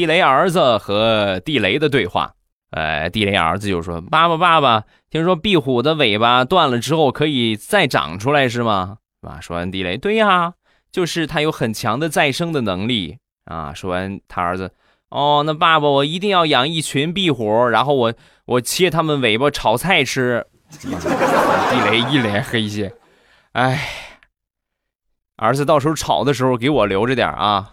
地雷儿子和地雷的对话。呃，地雷儿子就说：“爸爸，爸爸，听说壁虎的尾巴断了之后可以再长出来，是吗？”啊，说完地雷，对呀，就是它有很强的再生的能力啊。说完他儿子，哦，那爸爸，我一定要养一群壁虎，然后我我切他们尾巴炒菜吃。地雷一脸黑线，哎，儿子，到时候炒的时候给我留着点啊。